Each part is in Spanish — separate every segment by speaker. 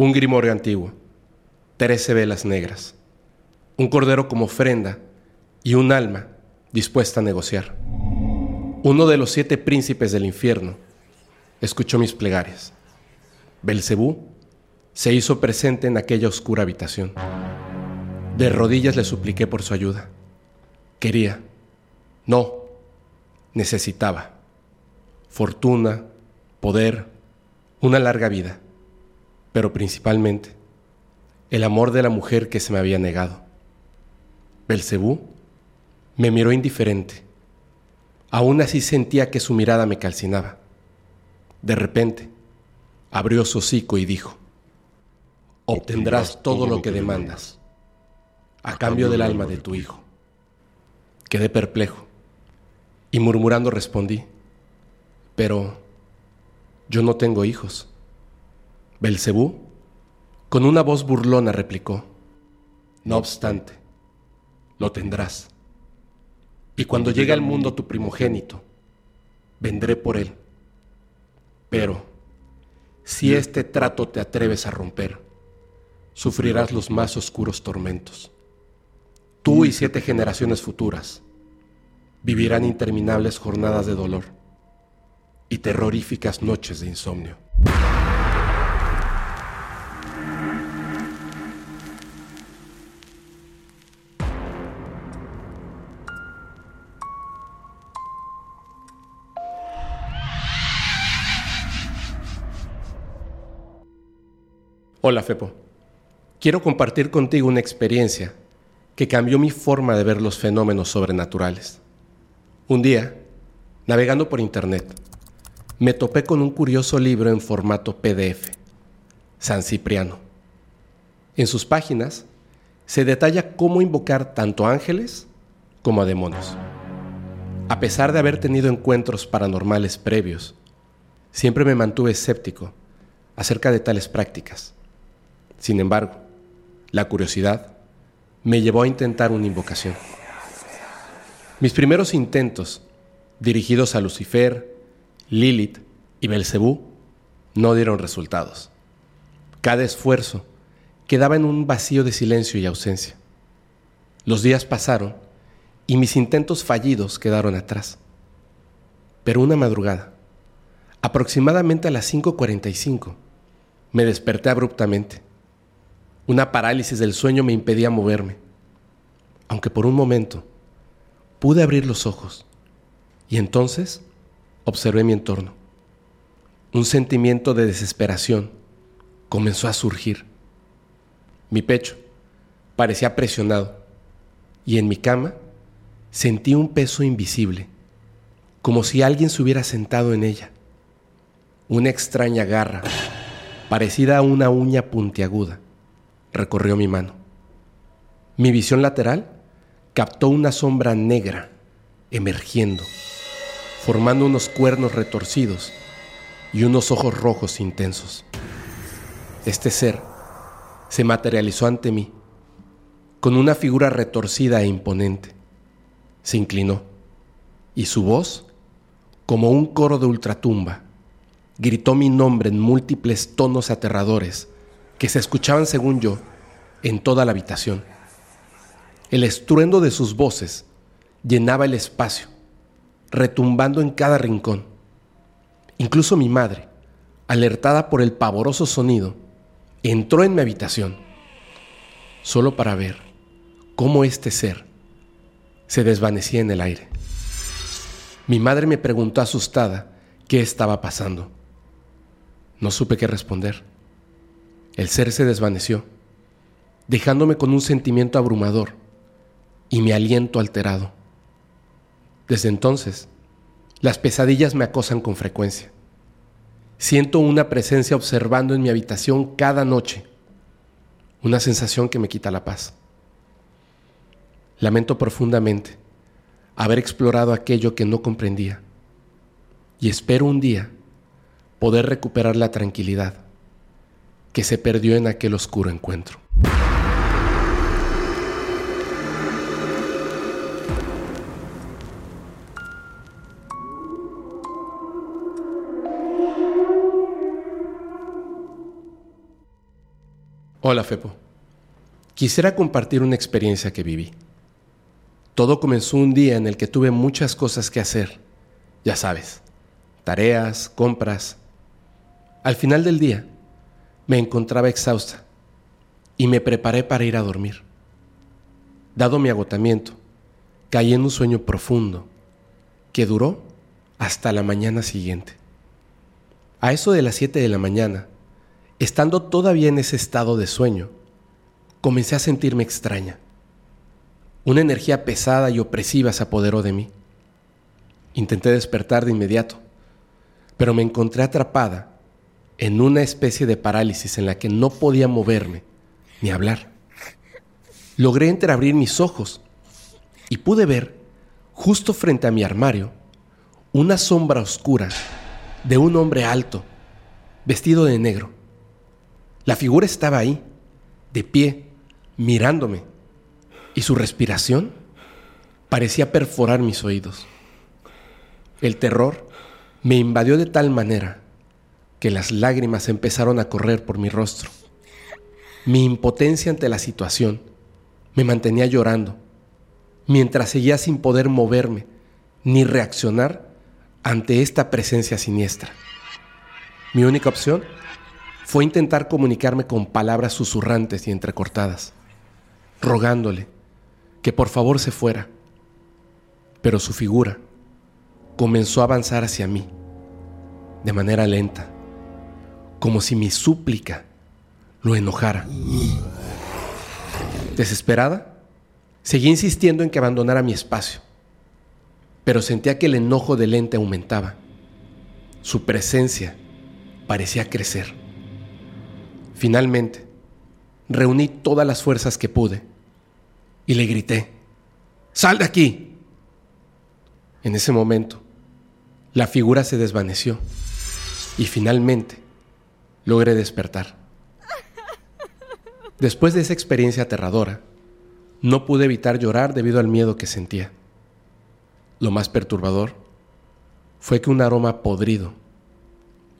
Speaker 1: Un grimorio antiguo, trece velas negras, un cordero como ofrenda y un alma dispuesta a negociar. Uno de los siete príncipes del infierno escuchó mis plegarias. Belcebú se hizo presente en aquella oscura habitación. De rodillas le supliqué por su ayuda. Quería, no, necesitaba fortuna, poder, una larga vida, pero principalmente el amor de la mujer que se me había negado. Belcebú me miró indiferente. Aún así sentía que su mirada me calcinaba. De repente, abrió su hocico y dijo, obtendrás todo lo que demandas, a cambio del alma de tu hijo. Quedé perplejo y murmurando respondí, pero yo no tengo hijos. Belcebú, con una voz burlona, replicó, no obstante, lo tendrás. Y cuando llegue al mundo tu primogénito, vendré por él. Pero, si este trato te atreves a romper, sufrirás los más oscuros tormentos. Tú y siete generaciones futuras vivirán interminables jornadas de dolor y terroríficas noches de insomnio. Hola Fepo, quiero compartir contigo una experiencia que cambió mi forma de ver los fenómenos sobrenaturales. Un día, navegando por internet, me topé con un curioso libro en formato PDF, San Cipriano. En sus páginas se detalla cómo invocar tanto ángeles como a demonios. A pesar de haber tenido encuentros paranormales previos, siempre me mantuve escéptico acerca de tales prácticas. Sin embargo, la curiosidad me llevó a intentar una invocación. Mis primeros intentos, dirigidos a Lucifer, Lilith y Belcebú, no dieron resultados. Cada esfuerzo quedaba en un vacío de silencio y ausencia. Los días pasaron y mis intentos fallidos quedaron atrás. Pero una madrugada, aproximadamente a las 5.45, me desperté abruptamente. Una parálisis del sueño me impedía moverme, aunque por un momento pude abrir los ojos y entonces observé mi entorno. Un sentimiento de desesperación comenzó a surgir. Mi pecho parecía presionado y en mi cama sentí un peso invisible, como si alguien se hubiera sentado en ella. Una extraña garra, parecida a una uña puntiaguda, recorrió mi mano. Mi visión lateral captó una sombra negra emergiendo, formando unos cuernos retorcidos y unos ojos rojos intensos. Este ser se materializó ante mí con una figura retorcida e imponente. Se inclinó y su voz, como un coro de ultratumba, gritó mi nombre en múltiples tonos aterradores que se escuchaban, según yo, en toda la habitación. El estruendo de sus voces llenaba el espacio, retumbando en cada rincón. Incluso mi madre, alertada por el pavoroso sonido, entró en mi habitación, solo para ver cómo este ser se desvanecía en el aire. Mi madre me preguntó asustada qué estaba pasando. No supe qué responder. El ser se desvaneció, dejándome con un sentimiento abrumador y mi aliento alterado. Desde entonces, las pesadillas me acosan con frecuencia. Siento una presencia observando en mi habitación cada noche, una sensación que me quita la paz. Lamento profundamente haber explorado aquello que no comprendía y espero un día poder recuperar la tranquilidad que se perdió en aquel oscuro encuentro. Hola, Fepo. Quisiera compartir una experiencia que viví. Todo comenzó un día en el que tuve muchas cosas que hacer. Ya sabes, tareas, compras. Al final del día, me encontraba exhausta y me preparé para ir a dormir. Dado mi agotamiento, caí en un sueño profundo que duró hasta la mañana siguiente. A eso de las 7 de la mañana, estando todavía en ese estado de sueño, comencé a sentirme extraña. Una energía pesada y opresiva se apoderó de mí. Intenté despertar de inmediato, pero me encontré atrapada en una especie de parálisis en la que no podía moverme ni hablar. Logré entreabrir mis ojos y pude ver, justo frente a mi armario, una sombra oscura de un hombre alto, vestido de negro. La figura estaba ahí, de pie, mirándome, y su respiración parecía perforar mis oídos. El terror me invadió de tal manera que las lágrimas empezaron a correr por mi rostro. Mi impotencia ante la situación me mantenía llorando, mientras seguía sin poder moverme ni reaccionar ante esta presencia siniestra. Mi única opción fue intentar comunicarme con palabras susurrantes y entrecortadas, rogándole que por favor se fuera. Pero su figura comenzó a avanzar hacia mí, de manera lenta, como si mi súplica lo enojara. Desesperada, seguí insistiendo en que abandonara mi espacio pero sentía que el enojo del ente aumentaba. Su presencia parecía crecer. Finalmente, reuní todas las fuerzas que pude y le grité, ¡Sal de aquí! En ese momento, la figura se desvaneció y finalmente logré despertar. Después de esa experiencia aterradora, no pude evitar llorar debido al miedo que sentía. Lo más perturbador fue que un aroma podrido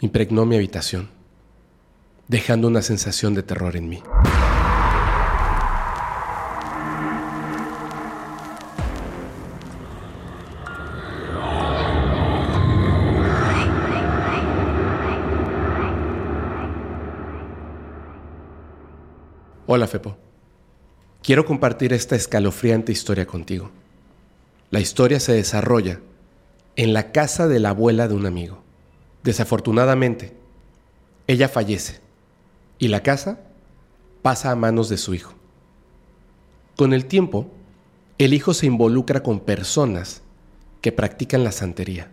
Speaker 1: impregnó mi habitación, dejando una sensación de terror en mí. Hola Fepo, quiero compartir esta escalofriante historia contigo. La historia se desarrolla en la casa de la abuela de un amigo. Desafortunadamente, ella fallece y la casa pasa a manos de su hijo. Con el tiempo, el hijo se involucra con personas que practican la santería.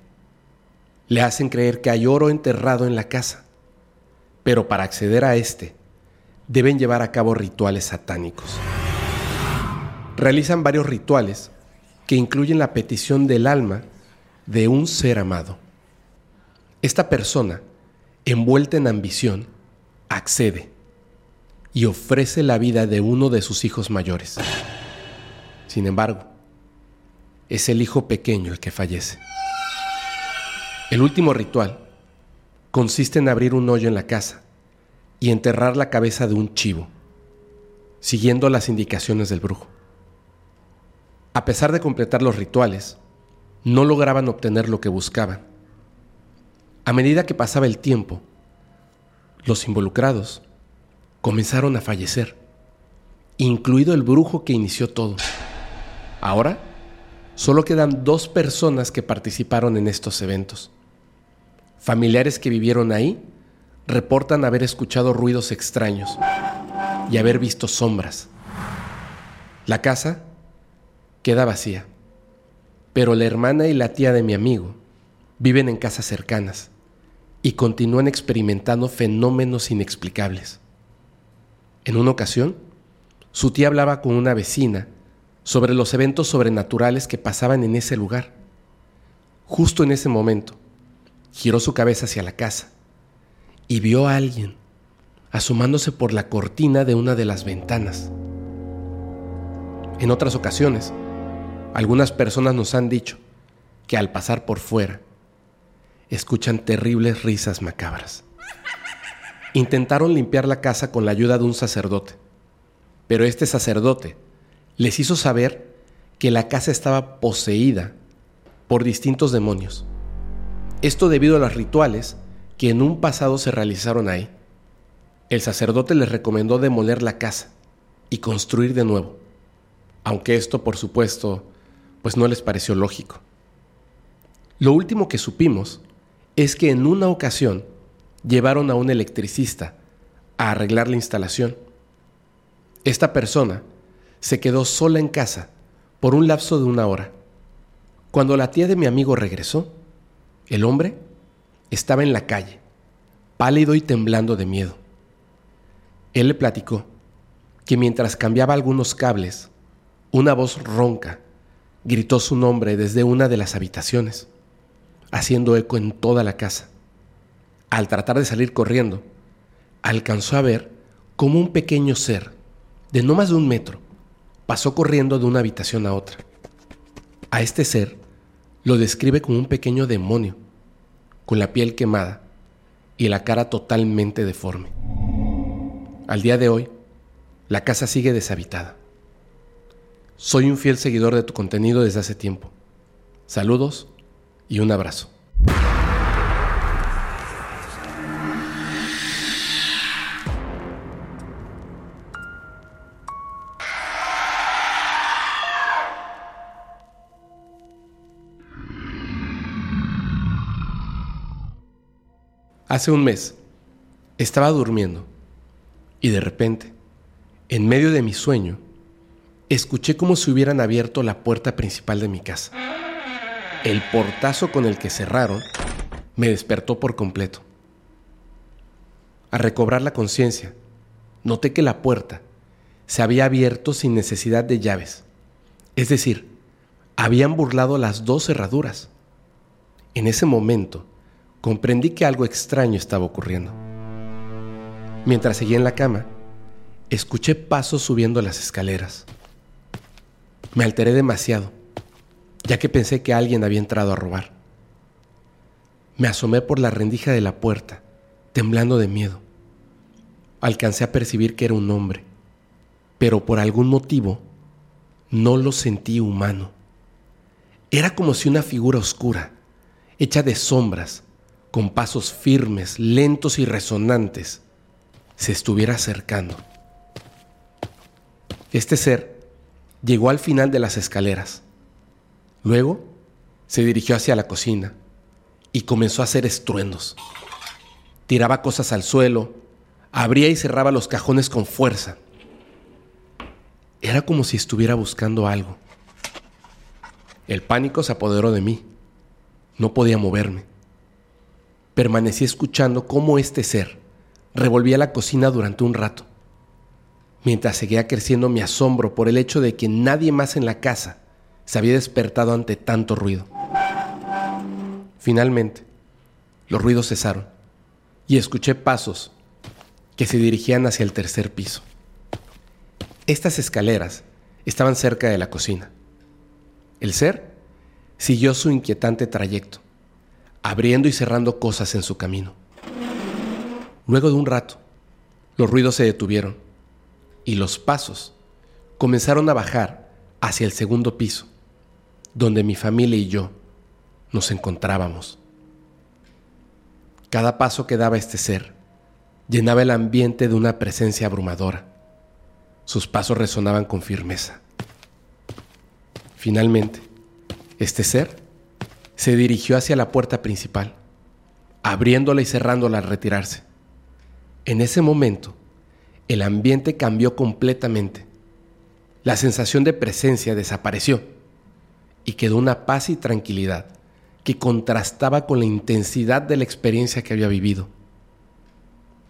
Speaker 1: Le hacen creer que hay oro enterrado en la casa, pero para acceder a este, deben llevar a cabo rituales satánicos. Realizan varios rituales que incluyen la petición del alma de un ser amado. Esta persona, envuelta en ambición, accede y ofrece la vida de uno de sus hijos mayores. Sin embargo, es el hijo pequeño el que fallece. El último ritual consiste en abrir un hoyo en la casa y enterrar la cabeza de un chivo, siguiendo las indicaciones del brujo. A pesar de completar los rituales, no lograban obtener lo que buscaban. A medida que pasaba el tiempo, los involucrados comenzaron a fallecer, incluido el brujo que inició todo. Ahora, solo quedan dos personas que participaron en estos eventos. Familiares que vivieron ahí reportan haber escuchado ruidos extraños y haber visto sombras. La casa queda vacía. Pero la hermana y la tía de mi amigo viven en casas cercanas y continúan experimentando fenómenos inexplicables. En una ocasión, su tía hablaba con una vecina sobre los eventos sobrenaturales que pasaban en ese lugar. Justo en ese momento, giró su cabeza hacia la casa y vio a alguien asomándose por la cortina de una de las ventanas. En otras ocasiones, algunas personas nos han dicho que al pasar por fuera escuchan terribles risas macabras. intentaron limpiar la casa con la ayuda de un sacerdote, pero este sacerdote les hizo saber que la casa estaba poseída por distintos demonios. Esto debido a los rituales que en un pasado se realizaron ahí. El sacerdote les recomendó demoler la casa y construir de nuevo, aunque esto por supuesto pues no les pareció lógico. Lo último que supimos es que en una ocasión llevaron a un electricista a arreglar la instalación. Esta persona se quedó sola en casa por un lapso de una hora. Cuando la tía de mi amigo regresó, el hombre estaba en la calle, pálido y temblando de miedo. Él le platicó que mientras cambiaba algunos cables, una voz ronca gritó su nombre desde una de las habitaciones haciendo eco en toda la casa. Al tratar de salir corriendo, alcanzó a ver cómo un pequeño ser, de no más de un metro, pasó corriendo de una habitación a otra. A este ser lo describe como un pequeño demonio, con la piel quemada y la cara totalmente deforme. Al día de hoy, la casa sigue deshabitada. Soy un fiel seguidor de tu contenido desde hace tiempo. Saludos y un abrazo. Hace un mes estaba durmiendo y de repente, en medio de mi sueño, escuché como si hubieran abierto la puerta principal de mi casa. El portazo con el que cerraron me despertó por completo. Al recobrar la conciencia, noté que la puerta se había abierto sin necesidad de llaves. Es decir, habían burlado las dos cerraduras. En ese momento, comprendí que algo extraño estaba ocurriendo. Mientras seguía en la cama, escuché pasos subiendo las escaleras. Me alteré demasiado ya que pensé que alguien había entrado a robar. Me asomé por la rendija de la puerta, temblando de miedo. Alcancé a percibir que era un hombre, pero por algún motivo no lo sentí humano. Era como si una figura oscura, hecha de sombras, con pasos firmes, lentos y resonantes, se estuviera acercando. Este ser llegó al final de las escaleras Luego se dirigió hacia la cocina y comenzó a hacer estruendos. Tiraba cosas al suelo, abría y cerraba los cajones con fuerza. Era como si estuviera buscando algo. El pánico se apoderó de mí. No podía moverme. Permanecí escuchando cómo este ser revolvía la cocina durante un rato, mientras seguía creciendo mi asombro por el hecho de que nadie más en la casa se había despertado ante tanto ruido. Finalmente, los ruidos cesaron y escuché pasos que se dirigían hacia el tercer piso. Estas escaleras estaban cerca de la cocina. El ser siguió su inquietante trayecto, abriendo y cerrando cosas en su camino. Luego de un rato, los ruidos se detuvieron y los pasos comenzaron a bajar hacia el segundo piso donde mi familia y yo nos encontrábamos. Cada paso que daba este ser llenaba el ambiente de una presencia abrumadora. Sus pasos resonaban con firmeza. Finalmente, este ser se dirigió hacia la puerta principal, abriéndola y cerrándola al retirarse. En ese momento, el ambiente cambió completamente. La sensación de presencia desapareció y quedó una paz y tranquilidad que contrastaba con la intensidad de la experiencia que había vivido.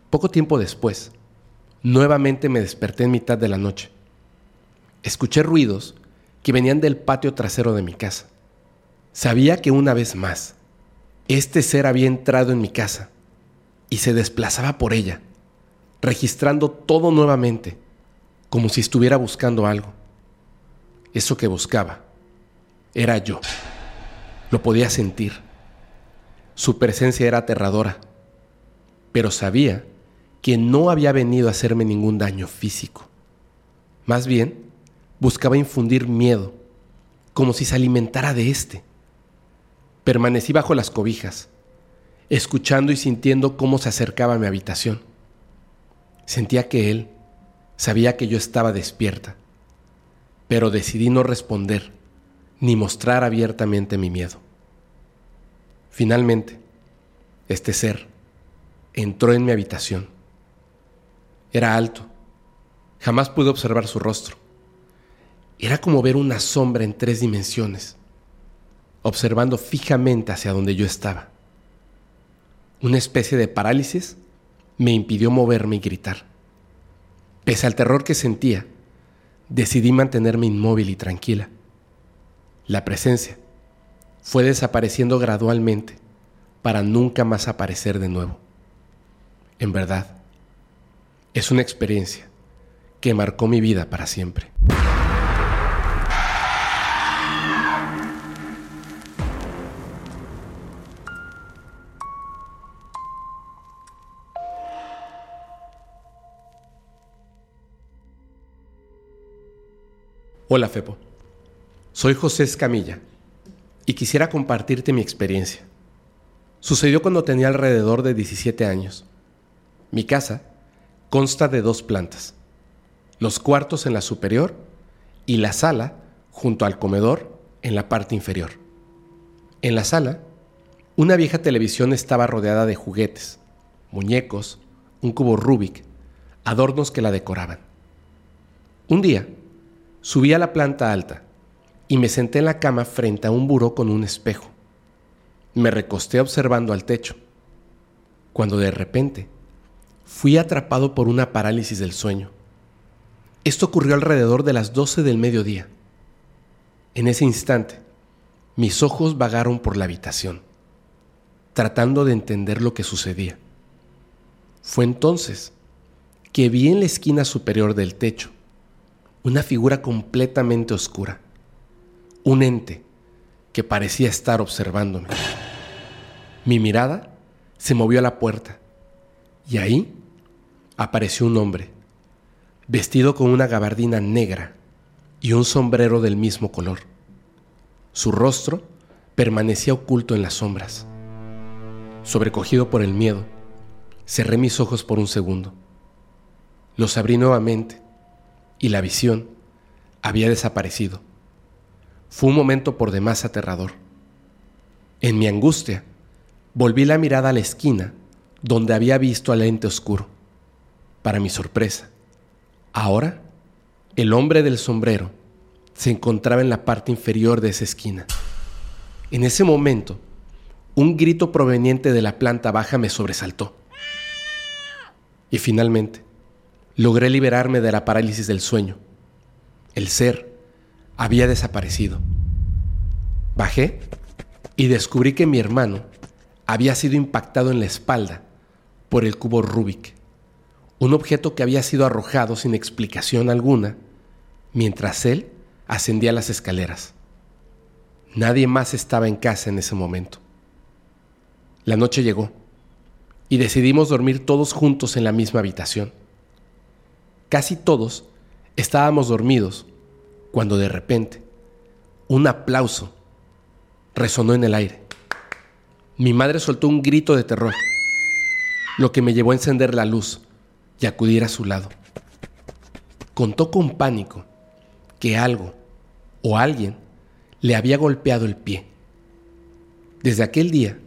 Speaker 1: Poco tiempo después, nuevamente me desperté en mitad de la noche. Escuché ruidos que venían del patio trasero de mi casa. Sabía que una vez más, este ser había entrado en mi casa y se desplazaba por ella, registrando todo nuevamente, como si estuviera buscando algo. Eso que buscaba era yo. Lo podía sentir. Su presencia era aterradora, pero sabía que no había venido a hacerme ningún daño físico. Más bien, buscaba infundir miedo, como si se alimentara de éste. Permanecí bajo las cobijas, escuchando y sintiendo cómo se acercaba a mi habitación. Sentía que él sabía que yo estaba despierta, pero decidí no responder ni mostrar abiertamente mi miedo. Finalmente, este ser entró en mi habitación. Era alto, jamás pude observar su rostro. Era como ver una sombra en tres dimensiones observando fijamente hacia donde yo estaba. Una especie de parálisis me impidió moverme y gritar. Pese al terror que sentía, decidí mantenerme inmóvil y tranquila. La presencia fue desapareciendo gradualmente para nunca más aparecer de nuevo. En verdad, es una experiencia que marcó mi vida para siempre. Hola Fepo, soy José Escamilla y quisiera compartirte mi experiencia. Sucedió cuando tenía alrededor de 17 años. Mi casa consta de dos plantas, los cuartos en la superior y la sala junto al comedor en la parte inferior. En la sala, una vieja televisión estaba rodeada de juguetes, muñecos, un cubo Rubik, adornos que la decoraban. Un día, Subí a la planta alta y me senté en la cama frente a un buró con un espejo. Me recosté observando al techo, cuando de repente fui atrapado por una parálisis del sueño. Esto ocurrió alrededor de las 12 del mediodía. En ese instante, mis ojos vagaron por la habitación, tratando de entender lo que sucedía. Fue entonces que vi en la esquina superior del techo una figura completamente oscura, un ente que parecía estar observándome. Mi mirada se movió a la puerta y ahí apareció un hombre, vestido con una gabardina negra y un sombrero del mismo color. Su rostro permanecía oculto en las sombras. Sobrecogido por el miedo, cerré mis ojos por un segundo. Los abrí nuevamente y la visión había desaparecido. Fue un momento por demás aterrador. En mi angustia, volví la mirada a la esquina donde había visto al ente oscuro. Para mi sorpresa, ahora el hombre del sombrero se encontraba en la parte inferior de esa esquina. En ese momento, un grito proveniente de la planta baja me sobresaltó. Y finalmente, logré liberarme de la parálisis del sueño. El ser había desaparecido. Bajé y descubrí que mi hermano había sido impactado en la espalda por el cubo Rubik, un objeto que había sido arrojado sin explicación alguna mientras él ascendía las escaleras. Nadie más estaba en casa en ese momento. La noche llegó y decidimos dormir todos juntos en la misma habitación. Casi todos estábamos dormidos cuando de repente un aplauso resonó en el aire. Mi madre soltó un grito de terror, lo que me llevó a encender la luz y acudir a su lado. Contó con pánico que algo o alguien le había golpeado el pie. Desde aquel día,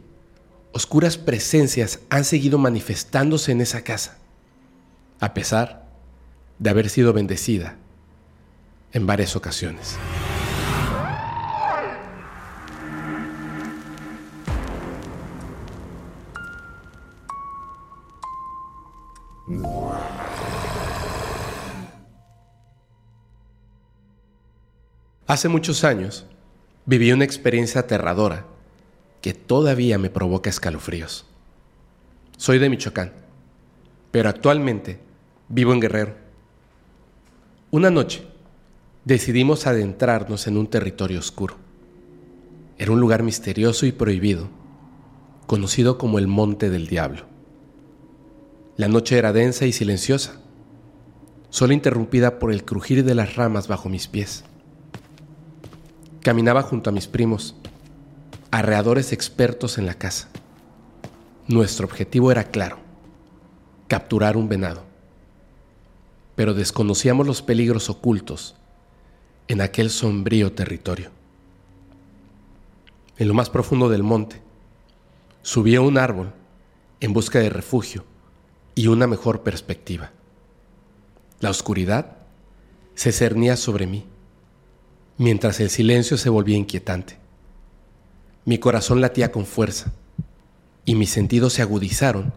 Speaker 1: oscuras presencias han seguido manifestándose en esa casa, a pesar de haber sido bendecida en varias ocasiones. Hace muchos años viví una experiencia aterradora que todavía me provoca escalofríos. Soy de Michoacán, pero actualmente vivo en Guerrero una noche decidimos adentrarnos en un territorio oscuro. Era un lugar misterioso y prohibido, conocido como el Monte del Diablo. La noche era densa y silenciosa, solo interrumpida por el crujir de las ramas bajo mis pies. Caminaba junto a mis primos, arreadores expertos en la casa. Nuestro objetivo era claro, capturar un venado. Pero desconocíamos los peligros ocultos en aquel sombrío territorio. En lo más profundo del monte, subí a un árbol en busca de refugio y una mejor perspectiva. La oscuridad se cernía sobre mí, mientras el silencio se volvía inquietante. Mi corazón latía con fuerza y mis sentidos se agudizaron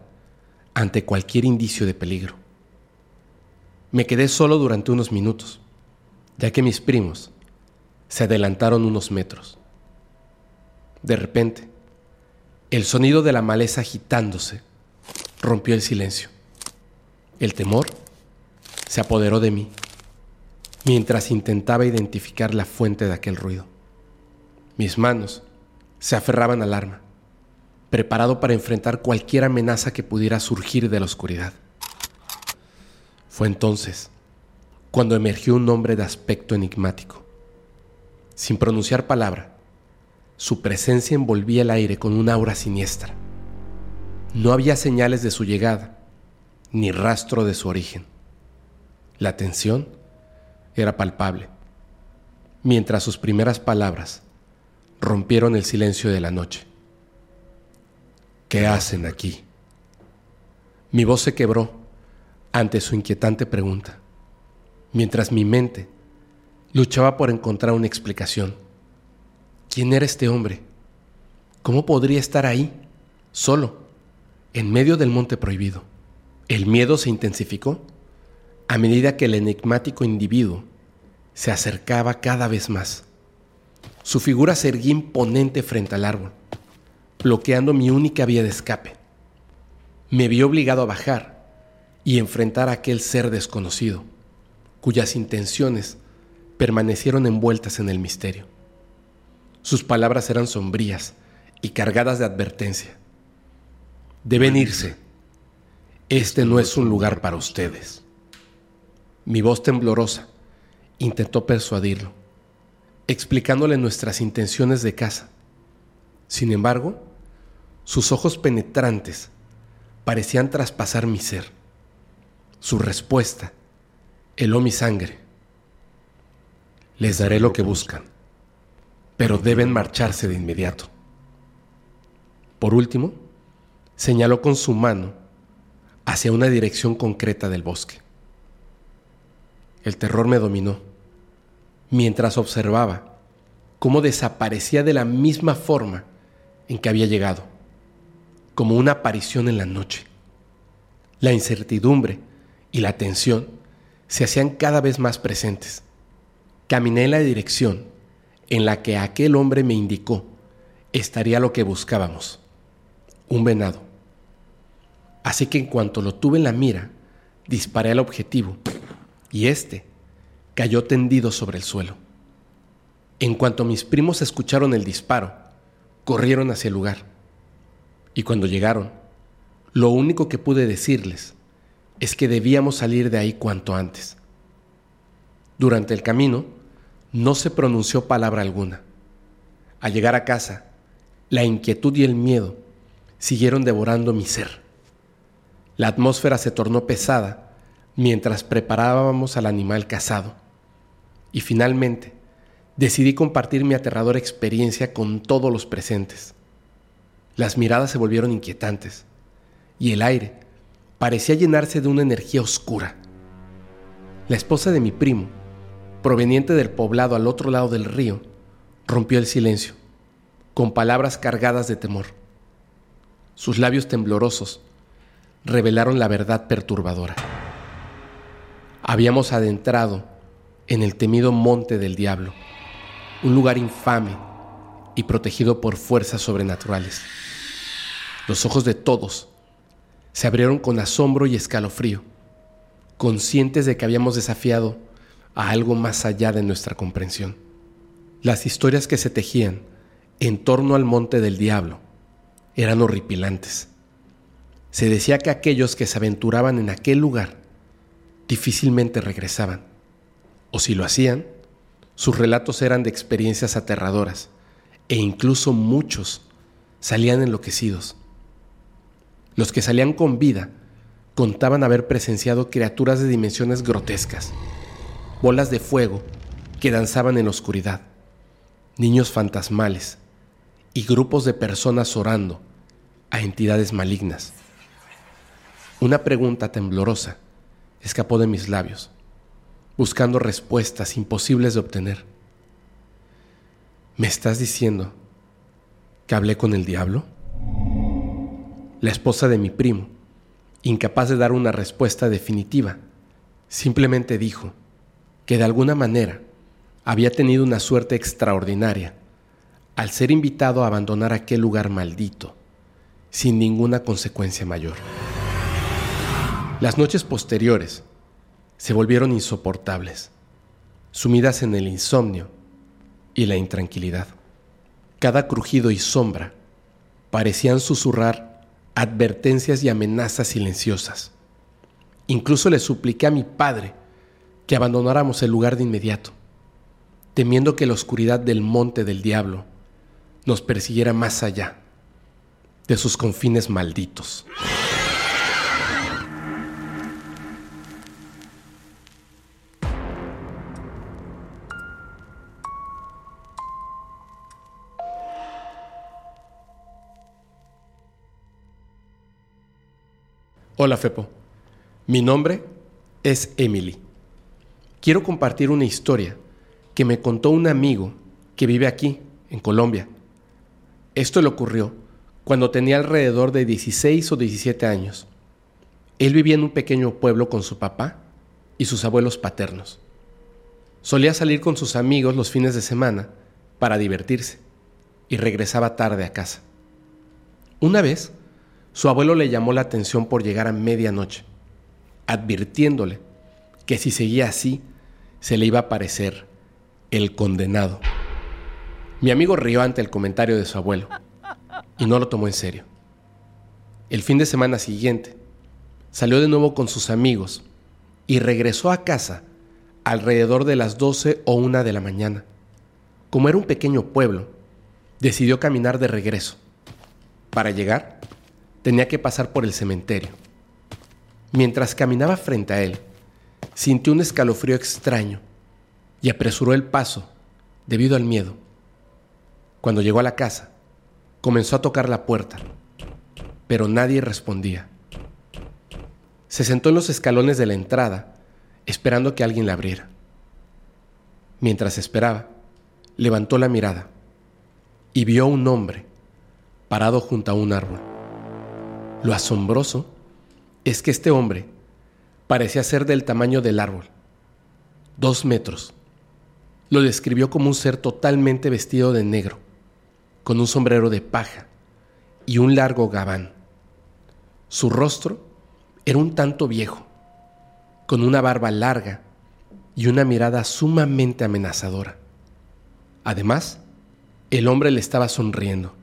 Speaker 1: ante cualquier indicio de peligro. Me quedé solo durante unos minutos, ya que mis primos se adelantaron unos metros. De repente, el sonido de la maleza agitándose rompió el silencio. El temor se apoderó de mí mientras intentaba identificar la fuente de aquel ruido. Mis manos se aferraban al arma, preparado para enfrentar cualquier amenaza que pudiera surgir de la oscuridad. Fue entonces cuando emergió un hombre de aspecto enigmático. Sin pronunciar palabra, su presencia envolvía el aire con una aura siniestra. No había señales de su llegada, ni rastro de su origen. La tensión era palpable, mientras sus primeras palabras rompieron el silencio de la noche. ¿Qué hacen aquí? Mi voz se quebró ante su inquietante pregunta mientras mi mente luchaba por encontrar una explicación. ¿Quién era este hombre? ¿Cómo podría estar ahí, solo, en medio del monte prohibido? El miedo se intensificó a medida que el enigmático individuo se acercaba cada vez más. Su figura se erguía imponente frente al árbol, bloqueando mi única vía de escape. Me vi obligado a bajar y enfrentar a aquel ser desconocido cuyas intenciones permanecieron envueltas en el misterio. Sus palabras eran sombrías y cargadas de advertencia. Deben irse. Este no es un lugar para ustedes. Mi voz temblorosa intentó persuadirlo, explicándole nuestras intenciones de casa. Sin embargo, sus ojos penetrantes parecían traspasar mi ser. Su respuesta heló mi sangre. Les daré lo que buscan, pero deben marcharse de inmediato. Por último, señaló con su mano hacia una dirección concreta del bosque. El terror me dominó mientras observaba cómo desaparecía de la misma forma en que había llegado, como una aparición en la noche. La incertidumbre y la tensión se hacían cada vez más presentes. Caminé en la dirección en la que aquel hombre me indicó estaría lo que buscábamos, un venado. Así que en cuanto lo tuve en la mira, disparé al objetivo y éste cayó tendido sobre el suelo. En cuanto mis primos escucharon el disparo, corrieron hacia el lugar. Y cuando llegaron, lo único que pude decirles es que debíamos salir de ahí cuanto antes. Durante el camino, no se pronunció palabra alguna. Al llegar a casa, la inquietud y el miedo siguieron devorando mi ser. La atmósfera se tornó pesada mientras preparábamos al animal cazado. Y finalmente, decidí compartir mi aterradora experiencia con todos los presentes. Las miradas se volvieron inquietantes y el aire parecía llenarse de una energía oscura. La esposa de mi primo, proveniente del poblado al otro lado del río, rompió el silencio, con palabras cargadas de temor. Sus labios temblorosos revelaron la verdad perturbadora. Habíamos adentrado en el temido monte del diablo, un lugar infame y protegido por fuerzas sobrenaturales. Los ojos de todos se abrieron con asombro y escalofrío, conscientes de que habíamos desafiado a algo más allá de nuestra comprensión. Las historias que se tejían en torno al monte del diablo eran horripilantes. se decía que aquellos que se aventuraban en aquel lugar difícilmente regresaban, o si lo hacían, sus relatos eran de experiencias aterradoras, e incluso muchos salían enloquecidos. Los que salían con vida contaban haber presenciado criaturas de dimensiones grotescas, bolas de fuego que danzaban en la oscuridad, niños fantasmales y grupos de personas orando a entidades malignas. Una pregunta temblorosa escapó de mis labios, buscando respuestas imposibles de obtener. ¿Me estás diciendo que hablé con el diablo? La esposa de mi primo, incapaz de dar una respuesta definitiva, simplemente dijo que de alguna manera había tenido una suerte extraordinaria al ser invitado a abandonar aquel lugar maldito, sin ninguna consecuencia mayor. Las noches posteriores se volvieron insoportables, sumidas en el insomnio y la intranquilidad. Cada crujido y sombra parecían susurrar advertencias y amenazas silenciosas. Incluso le supliqué a mi padre que abandonáramos el lugar de inmediato, temiendo que la oscuridad del monte del diablo nos persiguiera más allá de sus confines malditos. Hola Fepo, mi nombre es Emily. Quiero compartir una historia que me contó un amigo que vive aquí, en Colombia. Esto le ocurrió cuando tenía alrededor de 16 o 17 años. Él vivía en un pequeño pueblo con su papá y sus abuelos paternos. Solía salir con sus amigos los fines de semana para divertirse y regresaba tarde a casa. Una vez, su abuelo le llamó la atención por llegar a medianoche, advirtiéndole que si seguía así, se le iba a aparecer el condenado. Mi amigo rió ante el comentario de su abuelo y no lo tomó en serio. El fin de semana siguiente, salió de nuevo con sus amigos y regresó a casa alrededor de las 12 o 1 de la mañana. Como era un pequeño pueblo, decidió caminar de regreso. Para llegar, tenía que pasar por el cementerio. Mientras caminaba frente a él, sintió un escalofrío extraño y apresuró el paso debido al miedo. Cuando llegó a la casa, comenzó a tocar la puerta, pero nadie respondía. Se sentó en los escalones de la entrada, esperando que alguien la abriera. Mientras esperaba, levantó la mirada y vio a un hombre parado junto a un árbol. Lo asombroso es que este hombre parecía ser del tamaño del árbol, dos metros. Lo describió como un ser totalmente vestido de negro, con un sombrero de paja y un largo gabán. Su rostro era un tanto viejo, con una barba larga y una mirada sumamente amenazadora. Además, el hombre le estaba sonriendo.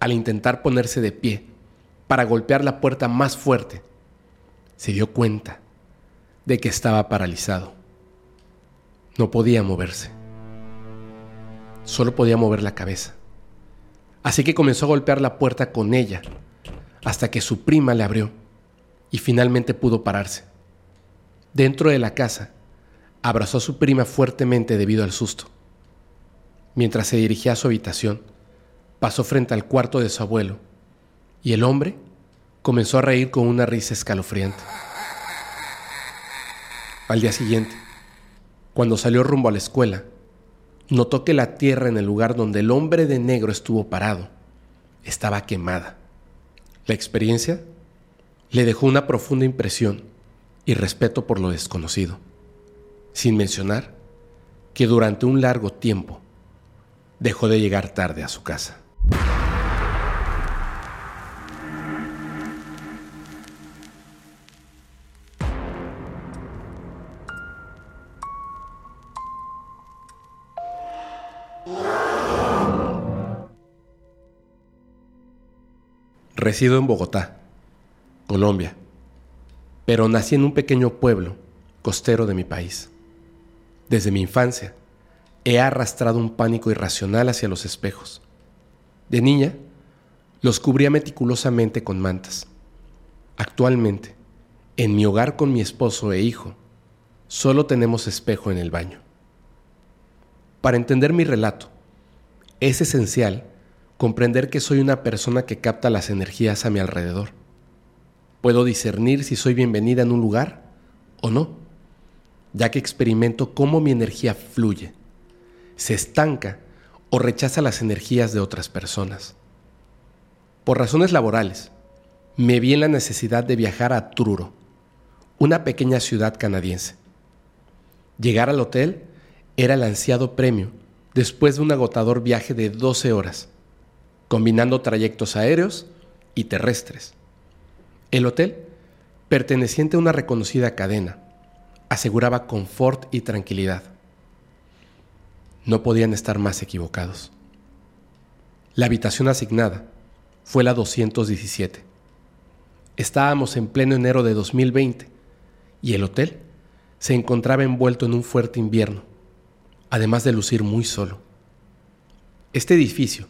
Speaker 1: Al intentar ponerse de pie, para golpear la puerta más fuerte, se dio cuenta de que estaba paralizado. No podía moverse. Solo podía mover la cabeza. Así que comenzó a golpear la puerta con ella, hasta que su prima le abrió y finalmente pudo pararse. Dentro de la casa, abrazó a su prima fuertemente debido al susto. Mientras se dirigía a su habitación, pasó frente al cuarto de su abuelo y el hombre comenzó a reír con una risa escalofriante. Al día siguiente, cuando salió rumbo a la escuela, notó que la tierra en el lugar donde el hombre de negro estuvo parado estaba quemada. La experiencia le dejó una profunda impresión y respeto por lo desconocido, sin mencionar que durante un largo tiempo dejó de llegar tarde a su casa. Resido en Bogotá, Colombia, pero nací en un pequeño pueblo costero de mi país. Desde mi infancia, he arrastrado un pánico irracional hacia los espejos. De niña, los cubría meticulosamente con mantas. Actualmente, en mi hogar con mi esposo e hijo, solo tenemos espejo en el baño. Para entender mi relato, es esencial comprender que soy una persona que capta las energías a mi alrededor. Puedo discernir si soy bienvenida en un lugar o no, ya que experimento cómo mi energía fluye, se estanca o rechaza las energías de otras personas. Por razones laborales, me vi en la necesidad de viajar a Truro, una pequeña ciudad canadiense. Llegar al hotel era el ansiado premio después de un agotador viaje de 12 horas, combinando trayectos aéreos y terrestres. El hotel, perteneciente a una reconocida cadena, aseguraba confort y tranquilidad. No podían estar más equivocados. La habitación asignada fue la 217. Estábamos en pleno enero de 2020 y el hotel se encontraba envuelto en un fuerte invierno además de lucir muy solo. Este edificio,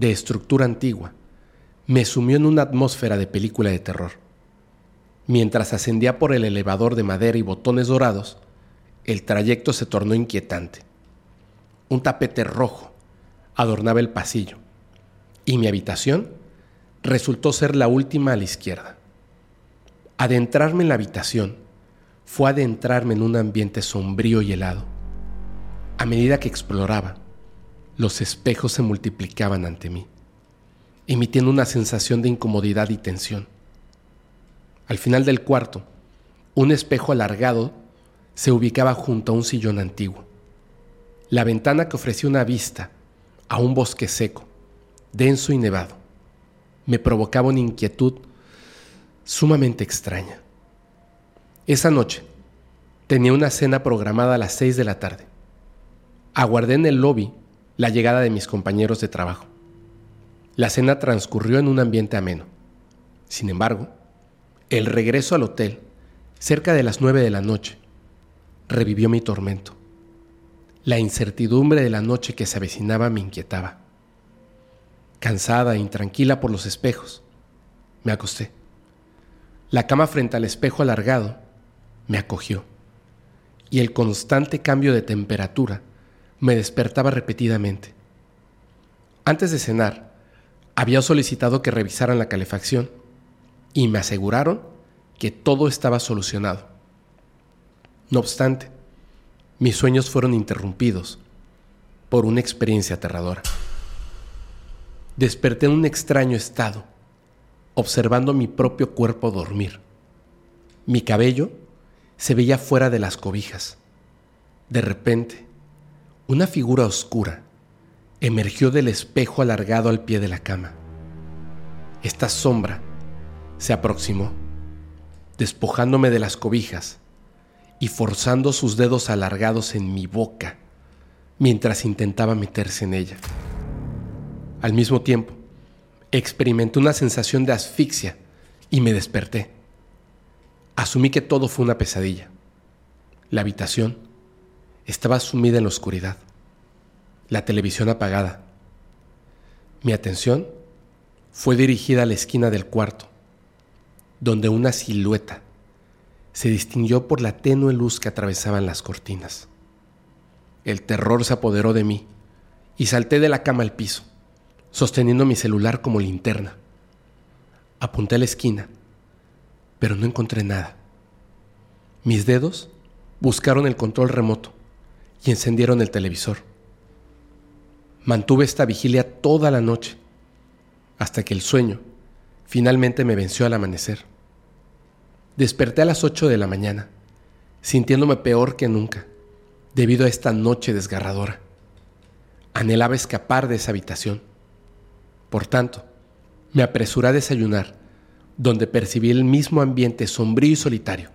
Speaker 1: de estructura antigua, me sumió en una atmósfera de película de terror. Mientras ascendía por el elevador de madera y botones dorados, el trayecto se tornó inquietante. Un tapete rojo adornaba el pasillo y mi habitación resultó ser la última a la izquierda. Adentrarme en la habitación fue adentrarme en un ambiente sombrío y helado. A medida que exploraba, los espejos se multiplicaban ante mí, emitiendo una sensación de incomodidad y tensión. Al final del cuarto, un espejo alargado se ubicaba junto a un sillón antiguo. La ventana que ofrecía una vista a un bosque seco, denso y nevado, me provocaba una inquietud sumamente extraña. Esa noche tenía una cena programada a las seis de la tarde. Aguardé en el lobby la llegada de mis compañeros de trabajo. La cena transcurrió en un ambiente ameno. Sin embargo, el regreso al hotel, cerca de las nueve de la noche, revivió mi tormento. La incertidumbre de la noche que se avecinaba me inquietaba. Cansada e intranquila por los espejos, me acosté. La cama frente al espejo alargado me acogió y el constante cambio de temperatura me despertaba repetidamente. Antes de cenar, había solicitado que revisaran la calefacción y me aseguraron que todo estaba solucionado. No obstante, mis sueños fueron interrumpidos por una experiencia aterradora. Desperté en un extraño estado, observando mi propio cuerpo dormir. Mi cabello se veía fuera de las cobijas. De repente, una figura oscura emergió del espejo alargado al pie de la cama. Esta sombra se aproximó, despojándome de las cobijas y forzando sus dedos alargados en mi boca mientras intentaba meterse en ella. Al mismo tiempo, experimenté una sensación de asfixia y me desperté. Asumí que todo fue una pesadilla. La habitación estaba sumida en la oscuridad, la televisión apagada. Mi atención fue dirigida a la esquina del cuarto, donde una silueta se distinguió por la tenue luz que atravesaban las cortinas. El terror se apoderó de mí y salté de la cama al piso, sosteniendo mi celular como linterna. Apunté a la esquina, pero no encontré nada. Mis dedos buscaron el control remoto, y encendieron el televisor. Mantuve esta vigilia toda la noche, hasta que el sueño finalmente me venció al amanecer. Desperté a las 8 de la mañana, sintiéndome peor que nunca, debido a esta noche desgarradora. Anhelaba escapar de esa habitación. Por tanto, me apresuré a desayunar, donde percibí el mismo ambiente sombrío y solitario.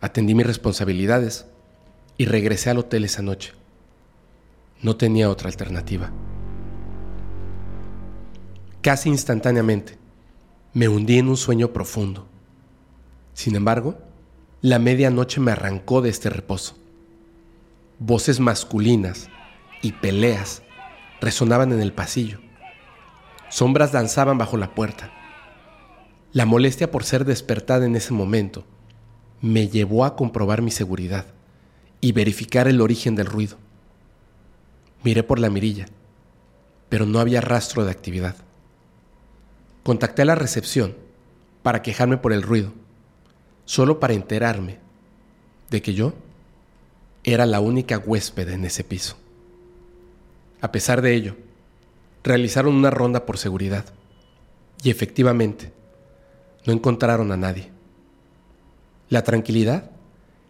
Speaker 1: Atendí mis responsabilidades y regresé al hotel esa noche. No tenía otra alternativa. Casi instantáneamente, Me hundí en un sueño profundo. Sin embargo, la medianoche me arrancó de este reposo. Voces masculinas y peleas resonaban en el pasillo. Sombras danzaban bajo la puerta. La molestia por ser despertada en ese momento me llevó a comprobar mi seguridad y verificar el origen del ruido. Miré por la mirilla, pero no había rastro de actividad. Contacté a la recepción para quejarme por el ruido, solo para enterarme de que yo era la única huésped en ese piso. A pesar de ello, realizaron una ronda por seguridad y efectivamente no encontraron a nadie. La tranquilidad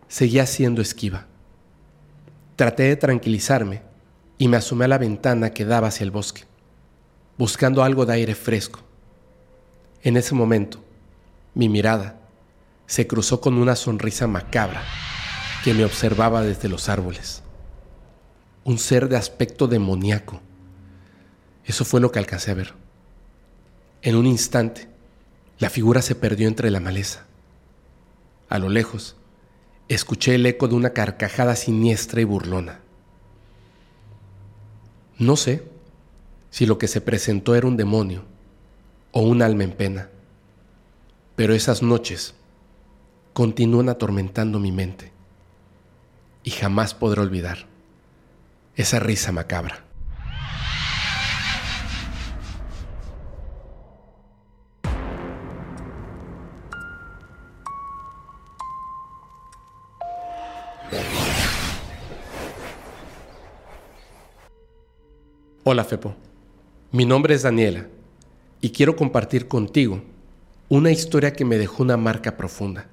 Speaker 1: seguía siendo esquiva. Traté de tranquilizarme y me asomé a la ventana que daba hacia el bosque, buscando algo de aire fresco. En ese momento, mi mirada se cruzó con una sonrisa macabra que me observaba desde los árboles. Un ser de aspecto demoníaco. Eso fue lo que alcancé a ver. En un instante, la figura se perdió entre la maleza. A lo lejos, escuché el eco de una carcajada siniestra y burlona. No sé si lo que se presentó era un demonio o un alma en pena, pero esas noches continúan atormentando mi mente y jamás podré olvidar esa risa macabra. Hola Fepo, mi nombre es Daniela y quiero compartir contigo una historia que me dejó una marca profunda.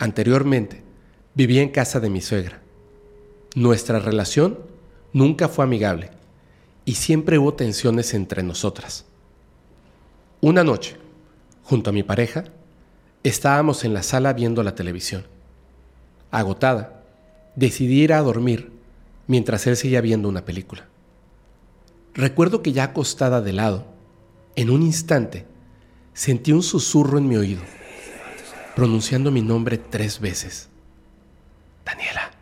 Speaker 1: Anteriormente, vivía en casa de mi suegra. Nuestra relación nunca fue amigable y siempre hubo tensiones entre nosotras. Una noche, junto a mi pareja, estábamos en la sala viendo la televisión. Agotada, decidí ir a dormir mientras él seguía viendo una película. Recuerdo que ya acostada de lado, en un instante, sentí un susurro en mi oído, pronunciando mi nombre tres veces. Daniela,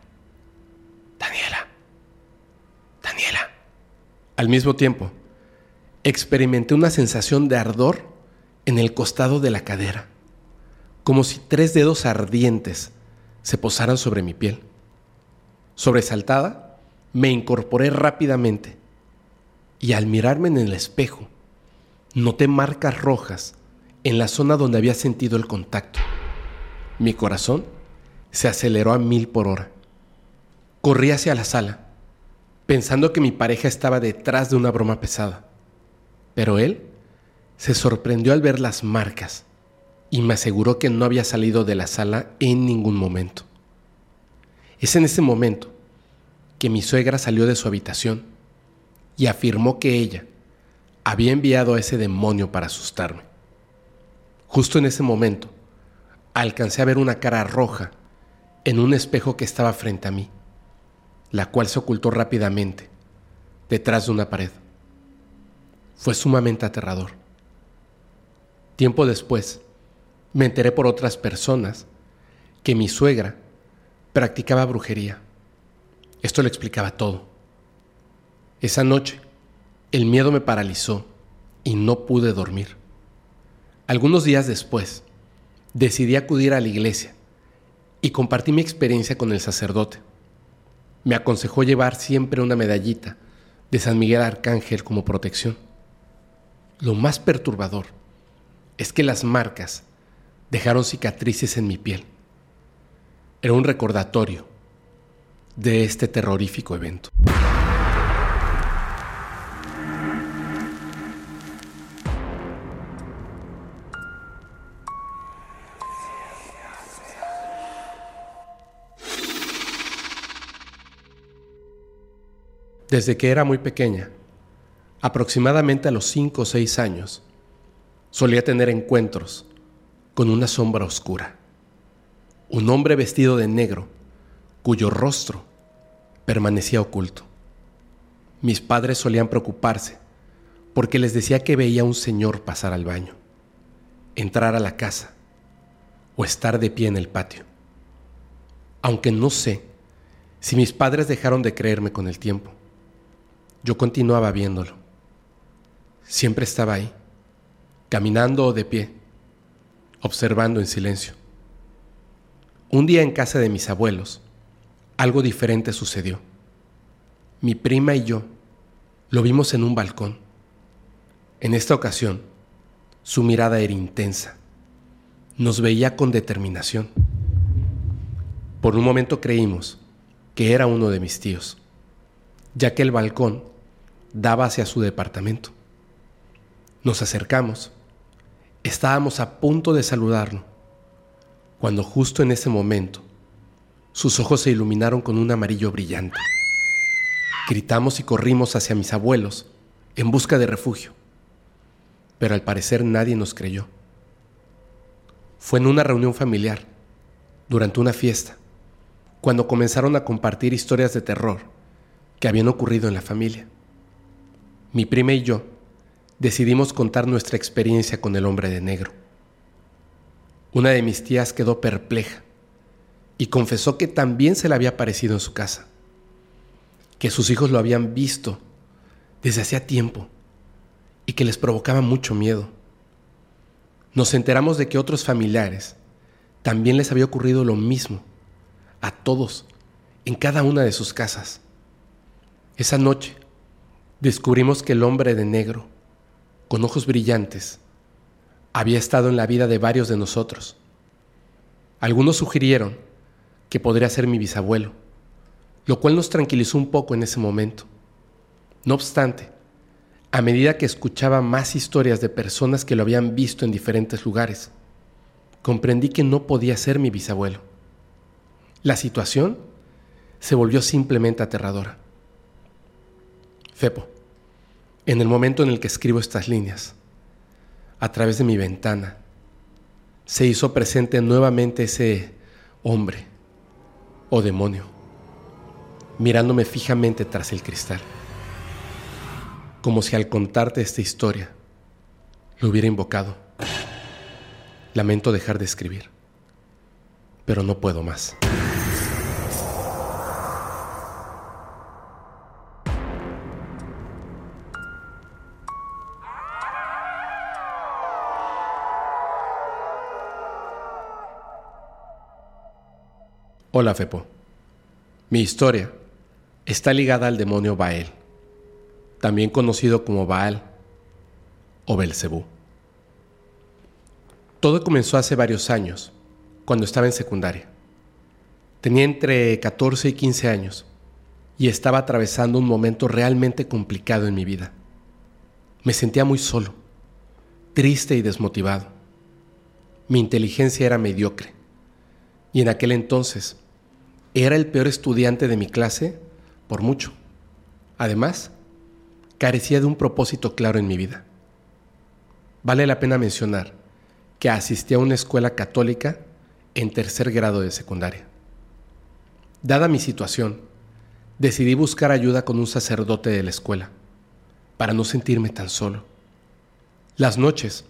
Speaker 1: Daniela, Daniela. Al mismo tiempo, experimenté una sensación de ardor en el costado de la cadera, como si tres dedos ardientes se posaran sobre mi piel. Sobresaltada, me incorporé rápidamente y al mirarme en el espejo, noté marcas rojas en la zona donde había sentido el contacto. Mi corazón se aceleró a mil por hora. Corrí hacia la sala, pensando que mi pareja estaba detrás de una broma pesada. Pero él se sorprendió al ver las marcas y me aseguró que no había salido de la sala en ningún momento. Es en ese momento que mi suegra salió de su habitación y afirmó que ella había enviado a ese demonio para asustarme. Justo en ese momento, alcancé a ver una cara roja en un espejo que estaba frente a mí, la cual se ocultó rápidamente detrás de una pared. Fue sumamente aterrador. Tiempo después, me enteré por otras personas que mi suegra practicaba brujería. Esto le explicaba todo. Esa noche, el miedo me paralizó y no pude dormir. Algunos días después, decidí acudir a la iglesia y compartí mi experiencia con el sacerdote. Me aconsejó llevar siempre una medallita de San Miguel Arcángel como protección. Lo más perturbador es que las marcas dejaron cicatrices en mi piel. Era un recordatorio de este terrorífico evento. Desde que era muy pequeña, aproximadamente a los 5 o 6 años, solía tener encuentros con una sombra oscura. Un hombre vestido de negro, cuyo rostro permanecía oculto. Mis padres solían preocuparse porque les decía que veía a un señor pasar al baño. entrar a la casa o estar de pie en el patio. Aunque no sé si mis padres dejaron de creerme con el tiempo, yo continuaba viéndolo. Siempre estaba ahí, caminando o de pie, observando en silencio. Un día en casa de mis abuelos, algo diferente sucedió. Mi prima y yo lo vimos en un balcón. En esta ocasión, su mirada era intensa. Nos veía con determinación. Por un momento creímos que era uno de mis tíos, ya que el balcón daba hacia su departamento. Nos acercamos. Estábamos a punto de saludarlo, cuando justo en ese momento sus ojos se iluminaron con un amarillo brillante. Gritamos y corrimos hacia mis abuelos en busca de refugio, pero al parecer nadie nos creyó. Fue en una reunión familiar, durante una fiesta, cuando comenzaron a compartir historias de terror que habían ocurrido en la familia. Mi prima y yo decidimos contar nuestra experiencia con el hombre de negro. Una de mis tías quedó perpleja y confesó que también se le había aparecido en su casa, que sus hijos lo habían visto desde hacía tiempo y que les provocaba mucho miedo. Nos enteramos de que otros familiares también les había ocurrido lo mismo, a todos, en cada una de sus casas. Esa noche descubrimos que el hombre de negro, con ojos brillantes, había estado en la vida de varios de nosotros. Algunos sugirieron que podría ser mi bisabuelo, lo cual nos tranquilizó un poco en ese momento. No obstante, a medida que escuchaba más historias de personas que lo habían visto en diferentes lugares, comprendí que no podía ser mi bisabuelo. La situación se volvió simplemente aterradora. Fepo, en el momento en el que escribo estas líneas, a través de mi ventana, se hizo presente nuevamente ese hombre o demonio, mirándome fijamente tras el cristal, como si al contarte esta historia lo hubiera invocado. Lamento dejar de escribir, pero no puedo más. Hola Fepo. Mi historia está ligada al demonio Baal, también conocido como Baal o Belcebú. Todo comenzó hace varios años, cuando estaba en secundaria. Tenía entre 14 y 15 años y estaba atravesando un momento realmente complicado en mi vida. Me sentía muy solo, triste y desmotivado. Mi inteligencia era mediocre y en aquel entonces era el peor estudiante de mi clase por mucho. Además, carecía de un propósito claro en mi vida. Vale la pena mencionar que asistí a una escuela católica en tercer grado de secundaria. Dada mi situación, decidí buscar ayuda con un sacerdote de la escuela, para no sentirme tan solo. Las noches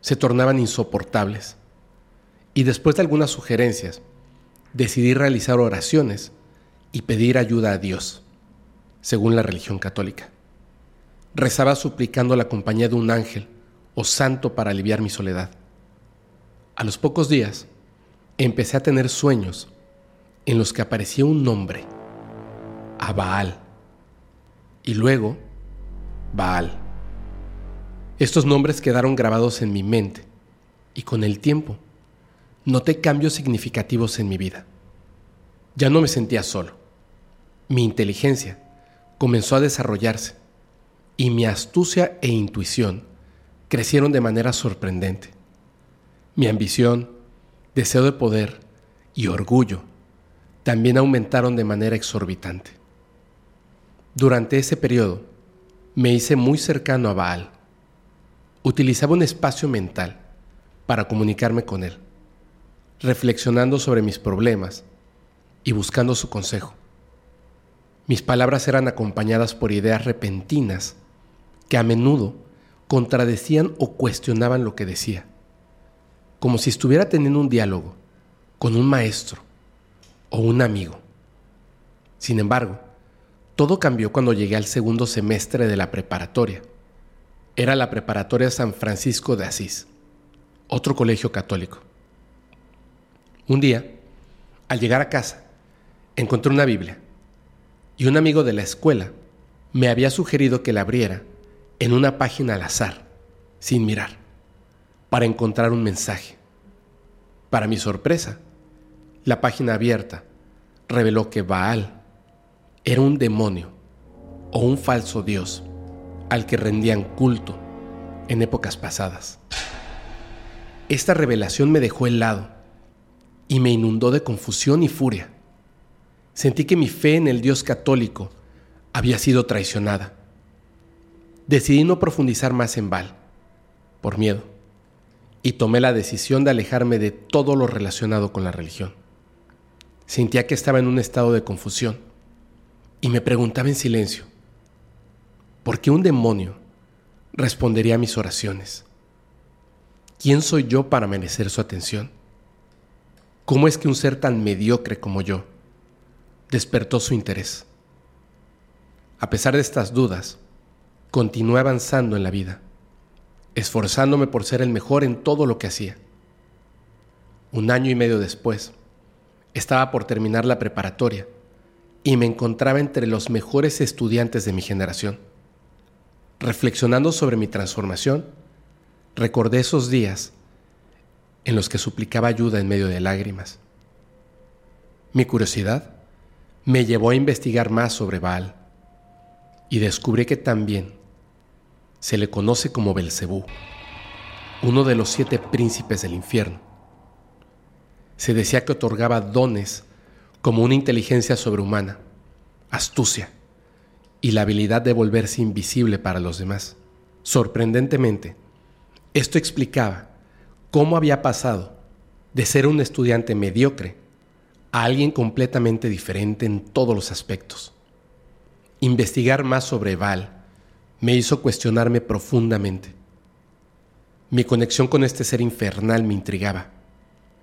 Speaker 1: se tornaban insoportables y después de algunas sugerencias, decidí realizar oraciones y pedir ayuda a Dios, según la religión católica. Rezaba suplicando la compañía de un ángel o santo para aliviar mi soledad. A los pocos días, empecé a tener sueños en los que aparecía un nombre, a Baal, y luego Baal. Estos nombres quedaron grabados en mi mente y con el tiempo noté cambios significativos en mi vida. Ya no me sentía solo. Mi inteligencia comenzó a desarrollarse y mi astucia e intuición crecieron de manera sorprendente. Mi ambición, deseo de poder y orgullo también aumentaron de manera exorbitante. Durante ese periodo me hice muy cercano a Baal. Utilizaba un espacio mental para comunicarme con él reflexionando sobre mis problemas y buscando su consejo. Mis palabras eran acompañadas por ideas repentinas que a menudo contradecían o cuestionaban lo que decía, como si estuviera teniendo un diálogo con un maestro o un amigo. Sin embargo, todo cambió cuando llegué al segundo semestre de la preparatoria. Era la preparatoria San Francisco de Asís, otro colegio católico. Un día, al llegar a casa, encontré una Biblia y un amigo de la escuela me había sugerido que la abriera en una página al azar, sin mirar, para encontrar un mensaje. Para mi sorpresa, la página abierta reveló que Baal era un demonio o un falso dios al que rendían culto en épocas pasadas. Esta revelación me dejó helado y me inundó de confusión y furia. Sentí que mi fe en el Dios católico había sido traicionada. Decidí no profundizar más en Baal, por miedo, y tomé la decisión de alejarme de todo lo relacionado con la religión. Sentía que estaba en un estado de confusión y me preguntaba en silencio, ¿por qué un demonio respondería a mis oraciones? ¿Quién soy yo para merecer su atención? ¿Cómo es que un ser tan mediocre como yo despertó su interés? A pesar de estas dudas, continué avanzando en la vida, esforzándome por ser el mejor en todo lo que hacía. Un año y medio después, estaba por terminar la preparatoria y me encontraba entre los mejores estudiantes de mi generación. Reflexionando sobre mi transformación, recordé esos días en los que suplicaba ayuda en medio de lágrimas. Mi curiosidad me llevó a investigar más sobre Baal y descubrí que también se le conoce como Belcebú, uno de los siete príncipes del infierno. Se decía que otorgaba dones como una inteligencia sobrehumana, astucia y la habilidad de volverse invisible para los demás. Sorprendentemente, esto explicaba cómo había pasado de ser un estudiante mediocre a alguien completamente diferente en todos los aspectos. Investigar más sobre Val me hizo cuestionarme profundamente. Mi conexión con este ser infernal me intrigaba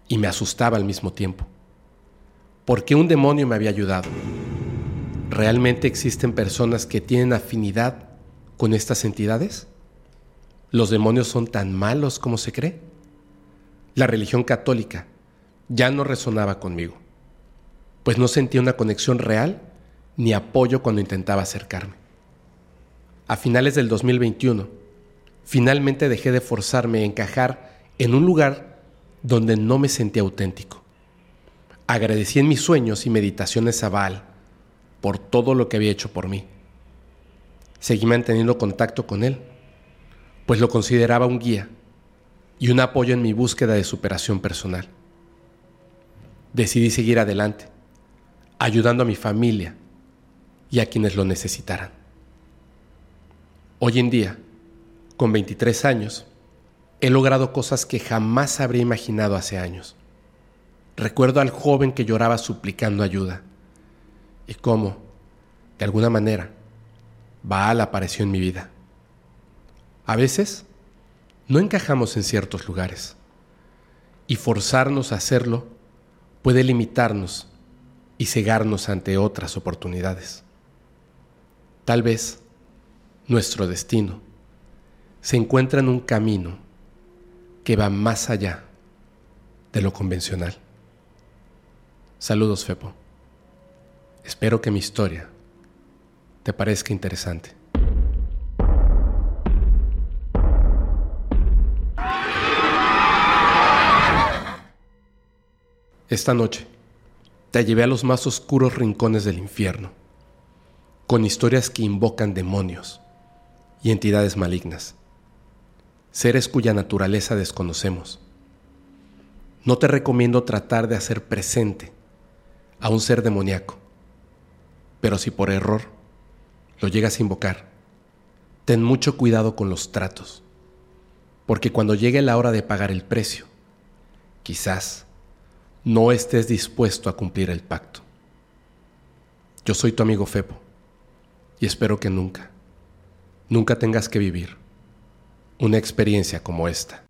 Speaker 1: y me asustaba al mismo tiempo. ¿Por qué un demonio me había ayudado? ¿Realmente existen personas que tienen afinidad con estas entidades? ¿Los demonios son tan malos como se cree? La religión católica ya no resonaba conmigo, pues no sentía una conexión real ni apoyo cuando intentaba acercarme. A finales del 2021, finalmente dejé de forzarme a encajar en un lugar donde no me sentía auténtico. Agradecí en mis sueños y meditaciones a Baal por todo lo que había hecho por mí. Seguí manteniendo contacto con él, pues lo consideraba un guía y un apoyo en mi búsqueda de superación personal. Decidí seguir adelante, ayudando a mi familia, y a quienes lo necesitaran. Hoy en día, con 23 años, he logrado cosas que jamás habría imaginado hace años. Recuerdo al joven que lloraba suplicando ayuda y cómo, de alguna manera, Baal apareció en mi vida. A veces, no encajamos en ciertos lugares y forzarnos a hacerlo puede limitarnos y cegarnos ante otras oportunidades. Tal vez nuestro destino se encuentra en un camino que va más allá de lo convencional. Saludos, Fepo. Espero que mi historia te parezca interesante. Esta noche te llevé a los más oscuros rincones del infierno con historias que invocan demonios y entidades malignas, seres cuya naturaleza desconocemos. No te recomiendo tratar de hacer presente a un ser demoníaco, pero si por error lo llegas a invocar, ten mucho cuidado con los tratos, porque cuando llegue la hora de pagar el precio, quizás no estés dispuesto a cumplir el pacto. Yo soy tu amigo Fepo y espero que nunca, nunca tengas que vivir una experiencia como esta.